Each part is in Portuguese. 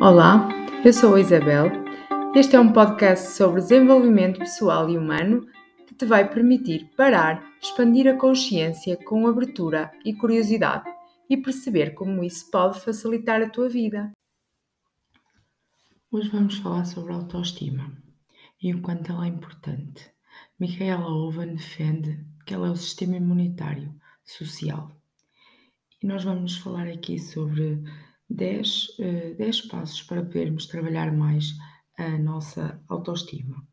Olá, eu sou a Isabel. Este é um podcast sobre desenvolvimento pessoal e humano que te vai permitir parar, expandir a consciência com abertura e curiosidade e perceber como isso pode facilitar a tua vida. Hoje vamos falar sobre autoestima e o quanto ela é importante. Michaela Owen defende que ela é o sistema imunitário social. E nós vamos falar aqui sobre 10, 10 eh, passos para podermos trabalhar mais a nossa autoestima.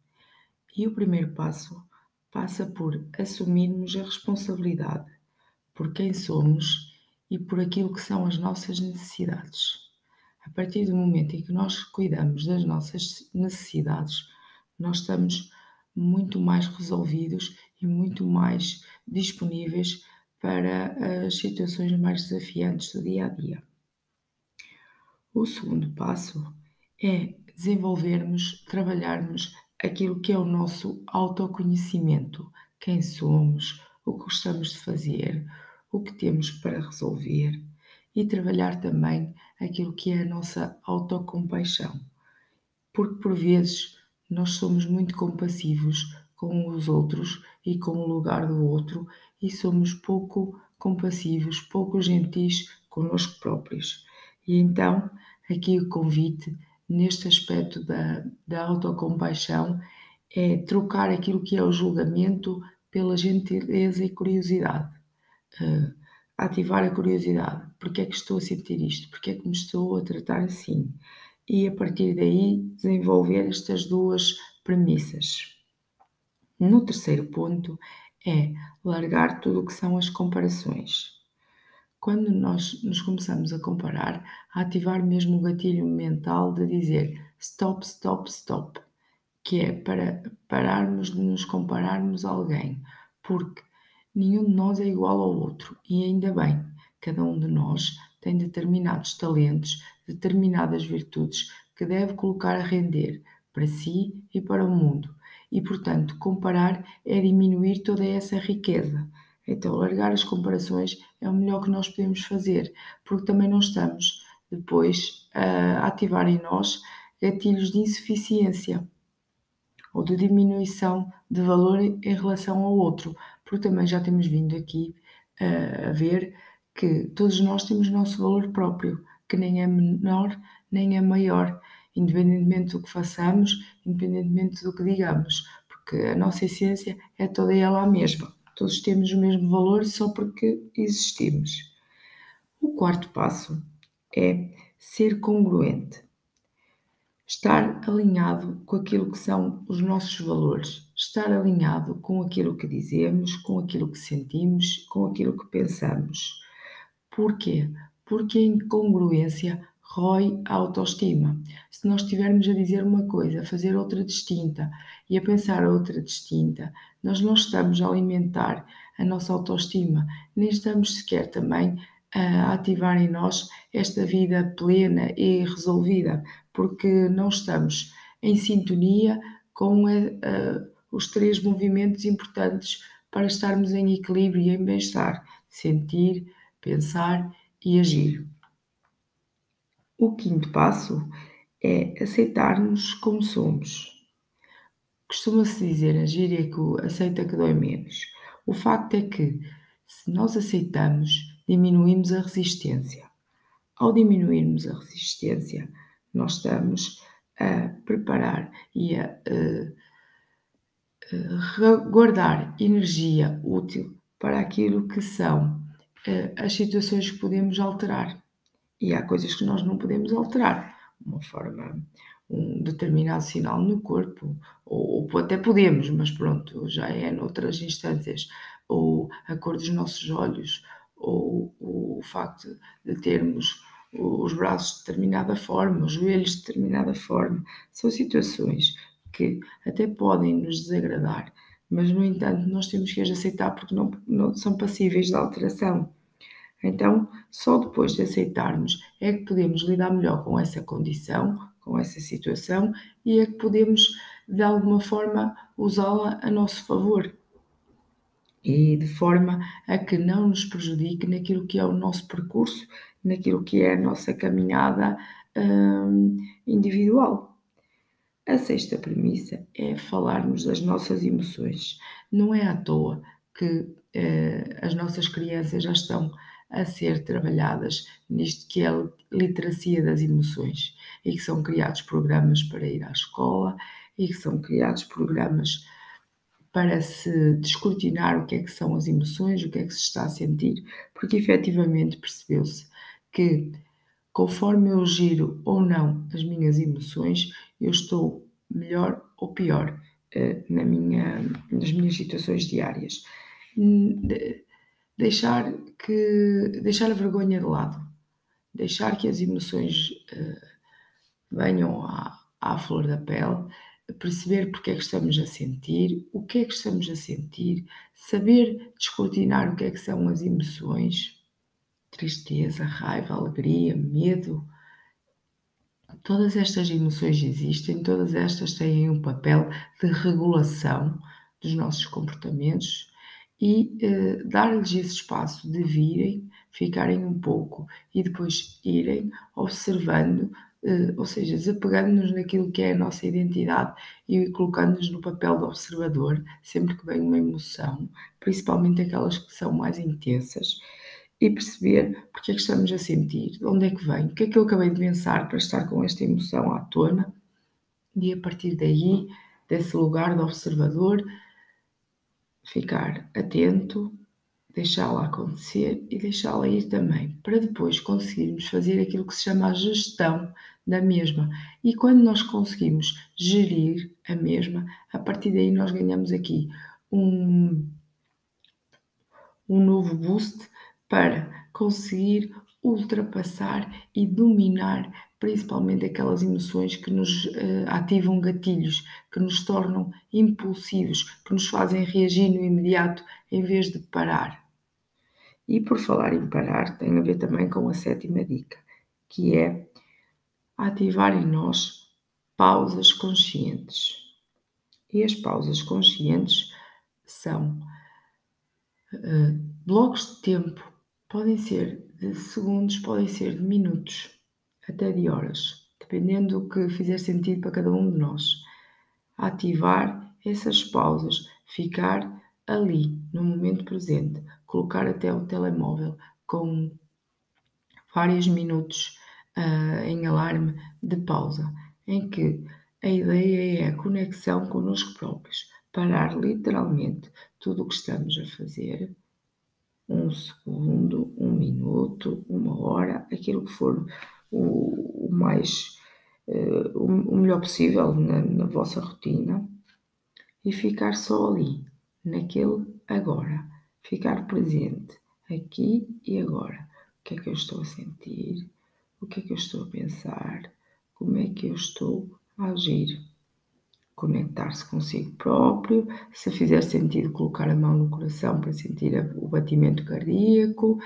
E o primeiro passo passa por assumirmos a responsabilidade por quem somos e por aquilo que são as nossas necessidades. A partir do momento em que nós cuidamos das nossas necessidades, nós estamos muito mais resolvidos e muito mais disponíveis para as situações mais desafiantes do dia a dia. O segundo passo é desenvolvermos, trabalharmos aquilo que é o nosso autoconhecimento, quem somos, o que gostamos de fazer, o que temos para resolver e trabalhar também aquilo que é a nossa autocompaixão. Porque por vezes nós somos muito compassivos com os outros e com o lugar do outro e somos pouco compassivos, pouco gentis connosco próprios. E então, aqui o convite neste aspecto da, da autocompaixão é trocar aquilo que é o julgamento pela gentileza e curiosidade. Uh, ativar a curiosidade. Porque é que estou a sentir isto? Porque é que me estou a tratar assim? E a partir daí desenvolver estas duas premissas. No terceiro ponto é largar tudo o que são as comparações quando nós nos começamos a comparar, a ativar mesmo o gatilho mental de dizer stop, stop, stop, que é para pararmos de nos compararmos a alguém, porque nenhum de nós é igual ao outro e ainda bem, cada um de nós tem determinados talentos, determinadas virtudes que deve colocar a render para si e para o mundo. E, portanto, comparar é diminuir toda essa riqueza. Então, largar as comparações é o melhor que nós podemos fazer, porque também não estamos depois a ativar em nós gatilhos de insuficiência ou de diminuição de valor em relação ao outro, porque também já temos vindo aqui a ver que todos nós temos nosso valor próprio, que nem é menor nem é maior, independentemente do que façamos, independentemente do que digamos, porque a nossa essência é toda ela a mesma. Todos temos o mesmo valor só porque existimos. O quarto passo é ser congruente. Estar alinhado com aquilo que são os nossos valores, estar alinhado com aquilo que dizemos, com aquilo que sentimos, com aquilo que pensamos. Porquê? Porque a incongruência rói a autoestima. Se nós estivermos a dizer uma coisa, a fazer outra distinta e a pensar outra distinta, nós não estamos a alimentar a nossa autoestima, nem estamos sequer também a ativar em nós esta vida plena e resolvida, porque não estamos em sintonia com a, a, os três movimentos importantes para estarmos em equilíbrio e em bem-estar: sentir, pensar e agir. O quinto passo é aceitar-nos como somos. Costuma-se dizer a gíria que aceita que dói menos. O facto é que, se nós aceitamos, diminuímos a resistência. Ao diminuirmos a resistência, nós estamos a preparar e a, a, a guardar energia útil para aquilo que são eh, as situações que podemos alterar. E há coisas que nós não podemos alterar. Uma forma, um determinado sinal no corpo, ou, ou até podemos, mas pronto, já é noutras instâncias. Ou a cor dos nossos olhos, ou, ou o facto de termos os braços de determinada forma, os joelhos de determinada forma. São situações que até podem nos desagradar, mas no entanto nós temos que as aceitar porque não, não são passíveis de alteração. Então, só depois de aceitarmos é que podemos lidar melhor com essa condição, com essa situação e é que podemos, de alguma forma, usá-la a nosso favor e de forma a que não nos prejudique naquilo que é o nosso percurso, naquilo que é a nossa caminhada hum, individual. A sexta premissa é falarmos das nossas emoções. Não é à toa que eh, as nossas crianças já estão a ser trabalhadas nisto que é a literacia das emoções e que são criados programas para ir à escola e que são criados programas para se descortinar o que é que são as emoções, o que é que se está a sentir, porque efetivamente percebeu-se que conforme eu giro ou não as minhas emoções, eu estou melhor ou pior uh, na minha, nas minhas situações diárias. De, deixar, que, deixar a vergonha de lado, deixar que as emoções uh, venham à, à flor da pele perceber porque é que estamos a sentir, o que é que estamos a sentir, saber descortinar o que é que são as emoções, tristeza, raiva, alegria, medo. Todas estas emoções existem, todas estas têm um papel de regulação dos nossos comportamentos e eh, dar-lhes esse espaço de virem, ficarem um pouco e depois irem observando eh, ou seja, desapegando-nos daquilo que é a nossa identidade e colocando-nos no papel do observador, sempre que vem uma emoção, principalmente aquelas que são mais intensas, e perceber porque é que estamos a sentir, de onde é que vem, o que é que eu acabei de pensar para estar com esta emoção à tona, e a partir daí, desse lugar de observador, ficar atento, deixá-la acontecer e deixá-la ir também, para depois conseguirmos fazer aquilo que se chama a gestão da mesma. E quando nós conseguimos gerir a mesma, a partir daí nós ganhamos aqui um, um novo boost para conseguir ultrapassar e dominar principalmente aquelas emoções que nos uh, ativam gatilhos, que nos tornam impulsivos, que nos fazem reagir no imediato em vez de parar. E por falar em parar, tem a ver também com a sétima dica, que é ativar em nós pausas conscientes. E as pausas conscientes são uh, blocos de tempo, podem ser de segundos, podem ser de minutos, até de horas, dependendo do que fizer sentido para cada um de nós. Ativar essas pausas, ficar ali, no momento presente, colocar até o telemóvel com vários minutos uh, em alarme de pausa, em que a ideia é a conexão connosco próprios, parar literalmente tudo o que estamos a fazer, um segundo, um minuto, uma hora, aquilo que for o, o mais uh, o, melhor possível na, na vossa rotina e ficar só ali, naquele agora, ficar presente aqui e agora. O que é que eu estou a sentir? o que é que eu estou a pensar, como é que eu estou a agir. Conectar-se consigo próprio, se fizer sentido colocar a mão no coração para sentir o batimento cardíaco,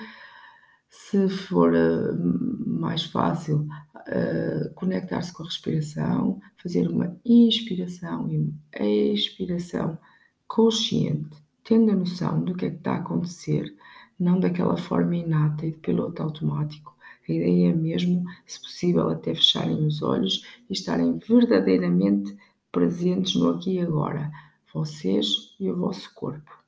se for uh, mais fácil uh, conectar-se com a respiração, fazer uma inspiração e uma expiração consciente, tendo a noção do que é que está a acontecer, não daquela forma inata e de piloto automático a ideia é mesmo, se possível, até fecharem os olhos e estarem verdadeiramente presentes no aqui e agora, vocês e o vosso corpo.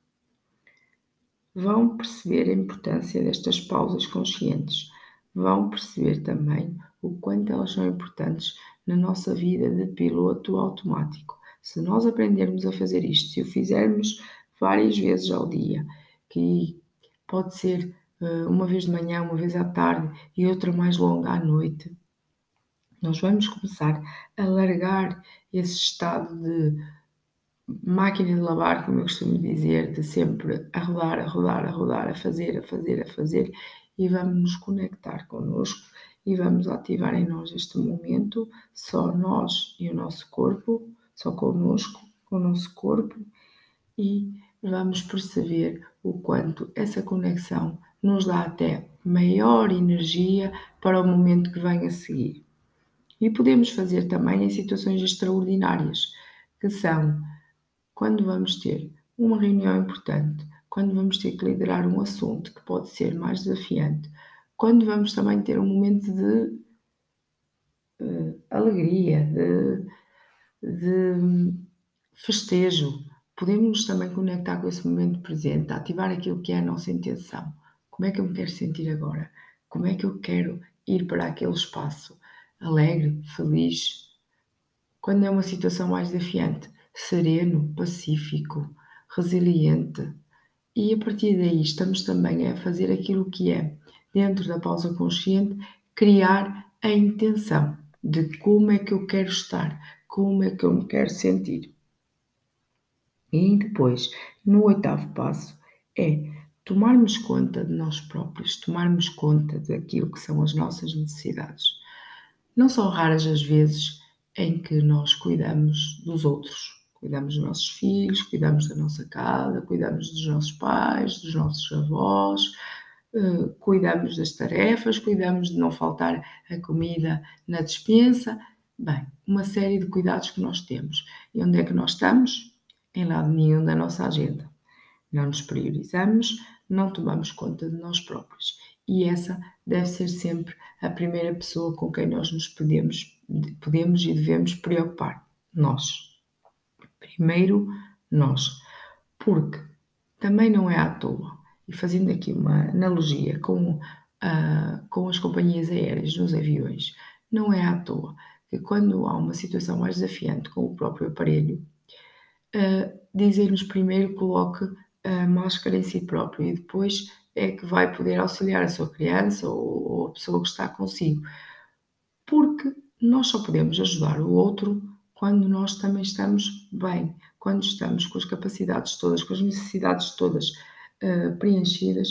Vão perceber a importância destas pausas conscientes. Vão perceber também o quanto elas são importantes na nossa vida de piloto automático. Se nós aprendermos a fazer isto, se o fizermos várias vezes ao dia, que pode ser eh, uma vez de manhã, uma vez à tarde e outra mais longa à noite, nós vamos começar a largar esse estado de máquina de lavar, como eu costumo dizer, de sempre a rodar, a rodar, a rodar, a fazer, a fazer, a fazer, e vamos nos conectar connosco e vamos ativar em nós este momento, só nós e o nosso corpo, só connosco, com o nosso corpo, e vamos perceber o quanto essa conexão nos dá até maior energia para o momento que vem a seguir. E podemos fazer também em situações extraordinárias, que são quando vamos ter uma reunião importante, quando vamos ter que liderar um assunto que pode ser mais desafiante, quando vamos também ter um momento de alegria, de, de festejo. Podemos também conectar com esse momento presente, ativar aquilo que é a nossa intenção. Como é que eu me quero sentir agora? Como é que eu quero ir para aquele espaço? Alegre, feliz. Quando é uma situação mais desafiante, sereno, pacífico, resiliente. E a partir daí estamos também a fazer aquilo que é, dentro da pausa consciente, criar a intenção de como é que eu quero estar, como é que eu me quero sentir. E depois, no oitavo passo, é tomarmos conta de nós próprios, tomarmos conta daquilo que são as nossas necessidades. Não são raras as vezes em que nós cuidamos dos outros, Cuidamos dos nossos filhos, cuidamos da nossa casa, cuidamos dos nossos pais, dos nossos avós, uh, cuidamos das tarefas, cuidamos de não faltar a comida na despensa. Bem, uma série de cuidados que nós temos. E onde é que nós estamos? Em lado nenhum da nossa agenda. Não nos priorizamos, não tomamos conta de nós próprios. E essa deve ser sempre a primeira pessoa com quem nós nos podemos, podemos e devemos preocupar. Nós. Primeiro, nós. Porque também não é à toa, e fazendo aqui uma analogia com, uh, com as companhias aéreas nos aviões, não é à toa que quando há uma situação mais desafiante com o próprio aparelho, uh, dizer-nos primeiro coloque a máscara em si próprio e depois é que vai poder auxiliar a sua criança ou, ou a pessoa que está consigo. Porque nós só podemos ajudar o outro quando nós também estamos bem, quando estamos com as capacidades todas, com as necessidades todas uh, preenchidas,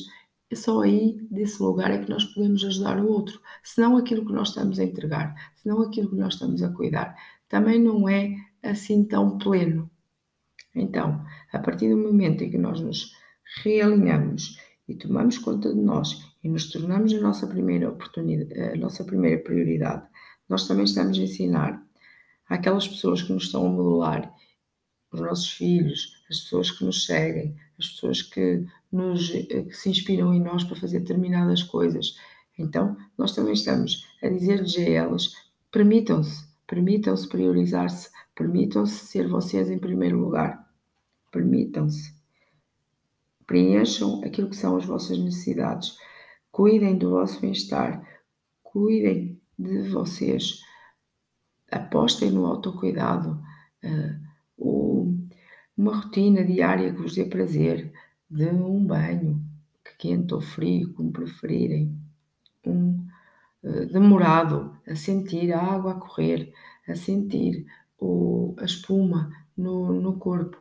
é só aí, desse lugar, é que nós podemos ajudar o outro. Senão aquilo que nós estamos a entregar, senão aquilo que nós estamos a cuidar, também não é assim tão pleno. Então, a partir do momento em que nós nos realinhamos e tomamos conta de nós e nos tornamos a nossa primeira oportunidade, a nossa primeira prioridade, nós também estamos a ensinar àquelas pessoas que nos estão a modelar, os nossos filhos, as pessoas que nos seguem, as pessoas que, nos, que se inspiram em nós para fazer determinadas coisas. Então, nós também estamos a dizer-lhes a elas: permitam-se, permitam-se priorizar-se, permitam-se ser vocês em primeiro lugar, permitam-se. Preencham aquilo que são as vossas necessidades, cuidem do vosso bem-estar, cuidem de vocês apostem no autocuidado, uh, uma rotina diária que vos dê prazer, de um banho, quente ou frio, como preferirem, um uh, demorado, a sentir a água a correr, a sentir o, a espuma no, no corpo,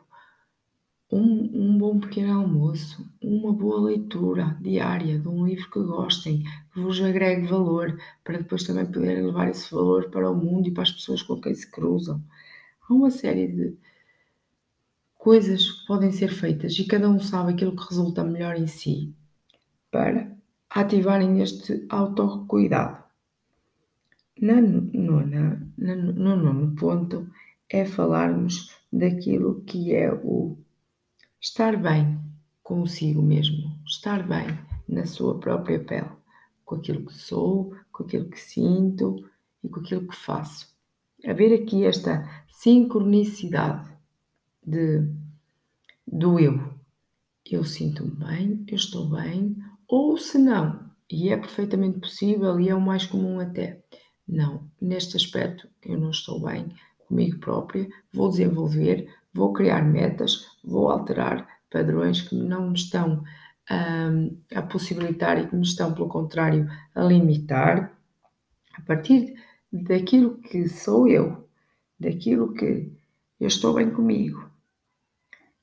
um, um, bom pequeno almoço, uma boa leitura diária de um livro que gostem, que vos agregue valor, para depois também poderem levar esse valor para o mundo e para as pessoas com quem se cruzam. Há uma série de coisas que podem ser feitas e cada um sabe aquilo que resulta melhor em si para ativarem este autocuidado. Na nona, na, no nono ponto é falarmos daquilo que é o Estar bem consigo mesmo, estar bem na sua própria pele, com aquilo que sou, com aquilo que sinto e com aquilo que faço. Haver aqui esta sincronicidade de, do eu. Eu sinto-me bem, eu estou bem, ou se não, e é perfeitamente possível e é o mais comum até. Não, neste aspecto eu não estou bem comigo própria, vou desenvolver, vou criar metas, vou alterar padrões que não me estão um, a possibilitar e que me estão, pelo contrário, a limitar, a partir daquilo que sou eu, daquilo que eu estou bem comigo.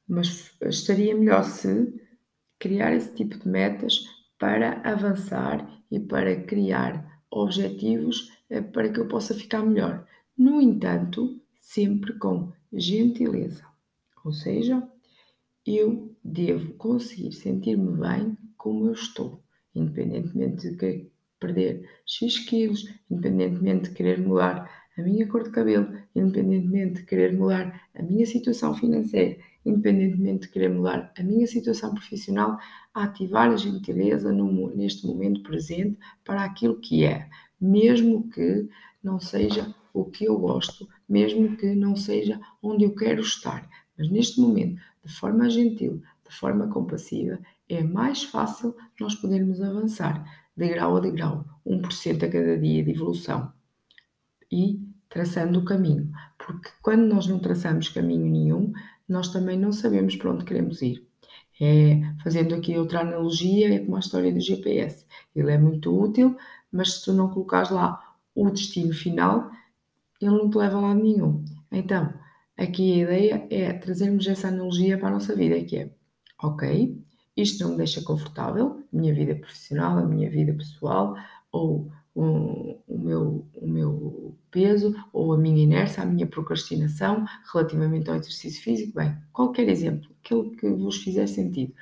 Mas estaria melhor se criar esse tipo de metas para avançar e para criar objetivos eh, para que eu possa ficar melhor. No entanto, sempre com gentileza. Ou seja, eu devo conseguir sentir-me bem como eu estou, independentemente de que perder X quilos, independentemente de querer mudar a minha cor de cabelo, independentemente de querer mudar a minha situação financeira, independentemente de querer mudar a minha situação profissional, ativar a gentileza no, neste momento presente para aquilo que é, mesmo que não seja o que eu gosto, mesmo que não seja onde eu quero estar. Mas neste momento, de forma gentil, de forma compassiva, é mais fácil nós podermos avançar de grau a de grau, 1% a cada dia de evolução. E traçando o caminho, porque quando nós não traçamos caminho nenhum, nós também não sabemos para onde queremos ir. É, fazendo aqui outra analogia, é como a história do GPS. Ele é muito útil, mas se tu não colocares lá o destino final, ele não te leva a lado nenhum. Então, aqui a ideia é trazermos essa analogia para a nossa vida, que é, ok, isto não me deixa confortável, minha vida profissional, a minha vida pessoal, ou o, o, meu, o meu peso, ou a minha inércia, a minha procrastinação relativamente ao exercício físico. Bem, qualquer exemplo, aquilo que vos fizer sentido.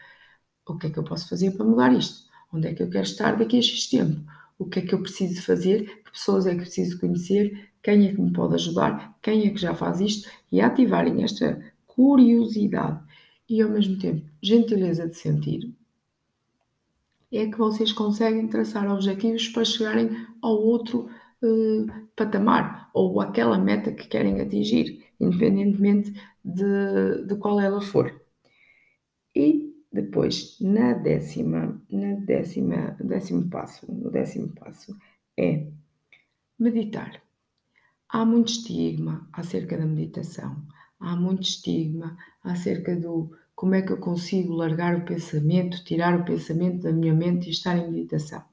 O que é que eu posso fazer para mudar isto? Onde é que eu quero estar daqui a X tempo? O que é que eu preciso fazer? Que pessoas é que preciso conhecer? Quem é que me pode ajudar? Quem é que já faz isto? E ativarem esta curiosidade e ao mesmo tempo gentileza de sentir, é que vocês conseguem traçar objetivos para chegarem ao outro uh, patamar ou aquela meta que querem atingir, independentemente de, de qual ela for. E depois, na décima, na décima, décimo passo, no décimo passo é meditar. Há muito estigma acerca da meditação, há muito estigma acerca do como é que eu consigo largar o pensamento, tirar o pensamento da minha mente e estar em meditação.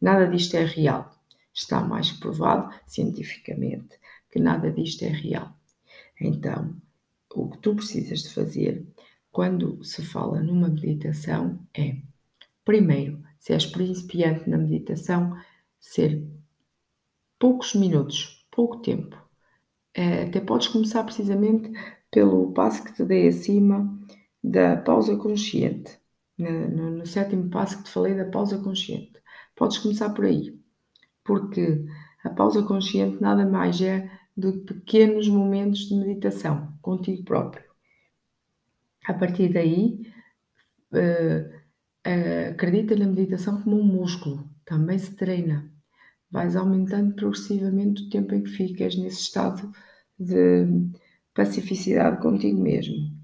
Nada disto é real. Está mais provado cientificamente que nada disto é real. Então, o que tu precisas de fazer quando se fala numa meditação é, primeiro, se és principiante na meditação, ser poucos minutos, pouco tempo. É, até podes começar precisamente pelo passo que te dei acima da pausa consciente. No, no, sétimo passo que te falei da pausa consciente. Podes começar por aí, porque a pausa consciente nada mais é do que pequenos momentos de meditação contigo próprio. A partir daí, uh, uh, acredita na meditação como um músculo, também se treina. Vais aumentando progressivamente o tempo em que ficas nesse estado de pacificidade contigo mesmo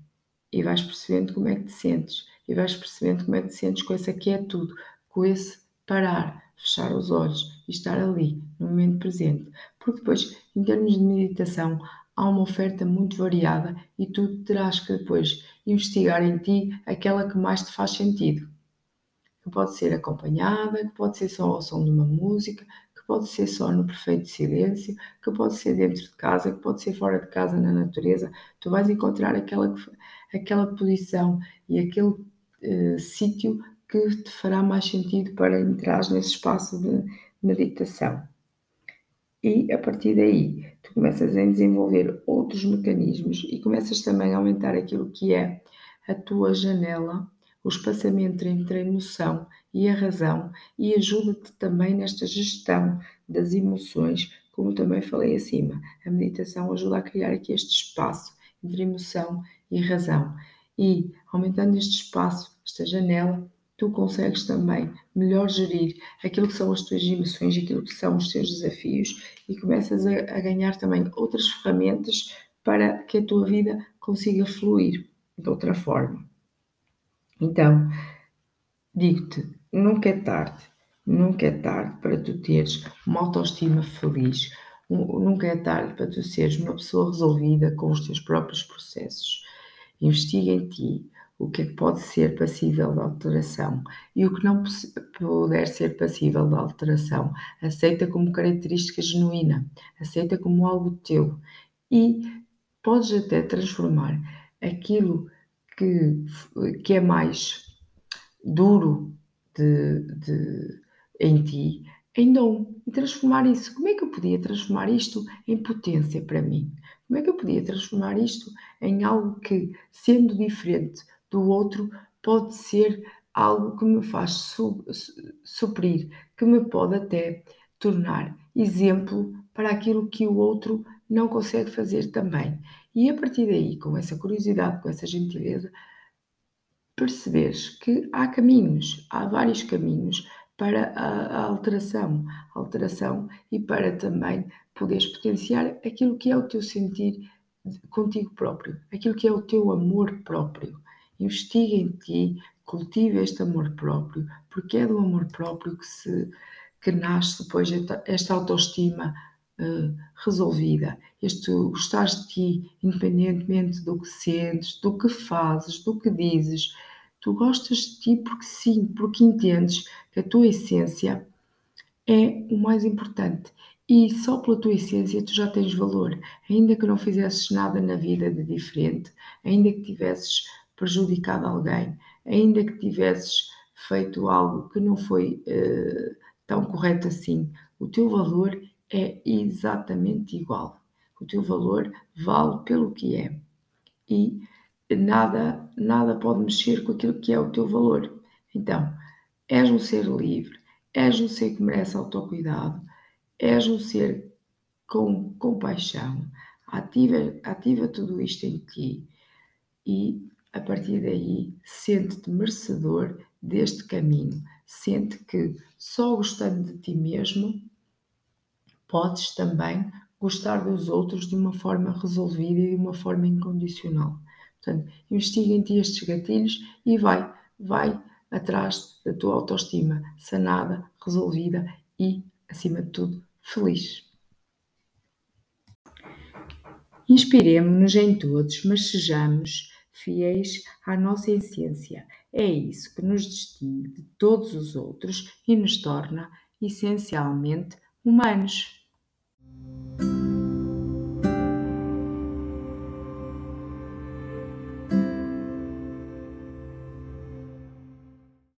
e vais percebendo como é que te sentes, e vais percebendo como é que te sentes com essa quietude, com esse parar, fechar os olhos e estar ali, no momento presente. Porque depois, em termos de meditação, há uma oferta muito variada e tu terás que depois investigar em ti aquela que mais te faz sentido. Que pode ser acompanhada, que pode ser só ao som de uma música, pode ser só no perfeito silêncio, que pode ser dentro de casa, que pode ser fora de casa na natureza. Tu vais encontrar aquela que aquela posição e aquele uh, sítio que te fará mais sentido para entrar nesse espaço de meditação. E a partir daí, tu começas a desenvolver outros mecanismos e começas também a aumentar aquilo que é a tua janela, o espaçamento entre a emoção e a razão, e ajuda-te também nesta gestão das emoções, como também falei acima. A meditação ajuda a criar aqui este espaço entre emoção e razão. E aumentando este espaço, esta janela, tu consegues também melhor gerir aquilo que são as tuas emoções, aquilo que são os teus desafios e começas a, a ganhar também outras ferramentas para que a tua vida consiga fluir de outra forma. Então, digo-te, nunca é tarde, nunca é tarde para tu teres uma autoestima feliz, nunca é tarde para tu seres uma pessoa resolvida com os teus próprios processos. Investiga em ti o que é que pode ser passível de alteração e o que não puder ser passível de alteração, aceita como característica genuína, aceita como algo teu. E podes até transformar aquilo que, que é mais duro de, de, em ti em dom e transformar isso. Como é que eu podia transformar isto em potência para mim? Como é que eu podia transformar isto em algo que, sendo diferente do outro, pode ser algo que me faz su suprir, que me pode até tornar exemplo para aquilo que o outro não consegue fazer também. E a partir daí, com essa curiosidade, com essa gentileza, perceberes que há caminhos, há vários caminhos para a, a alteração, alteração e para também poderes potenciar aquilo que é o teu sentir contigo próprio, aquilo que é o teu amor próprio. Investiga em ti, cultiva este amor próprio, porque é do amor próprio que se que nasce depois esta autoestima uh, resolvida, este gostar de ti, independentemente do que sentes, do que fazes, do que dizes. Tu gostas de ti porque sim, porque entendes que a tua essência é o mais importante e só pela tua essência tu já tens valor, ainda que não fizesses nada na vida de diferente, ainda que tivesses prejudicado alguém, ainda que tivesses feito algo que não foi uh, tão correto assim, o teu valor é exatamente igual. O teu valor vale pelo que é. E nada, nada pode mexer com aquilo que é o teu valor. Então, és um ser livre, és um ser que merece autocuidado, és um ser com compaixão. Ativa, ativa tudo isto em ti e a partir daí sente-te merecedor deste caminho. Sente que só gostando de ti mesmo podes também gostar dos outros de uma forma resolvida e de uma forma incondicional. Portanto, investiga em ti estes gatilhos e vai, vai atrás da tua autoestima sanada, resolvida e, acima de tudo, feliz. Inspiremos-nos em todos, mas sejamos fiéis à nossa essência. É isso que nos distingue de todos os outros e nos torna essencialmente humanos.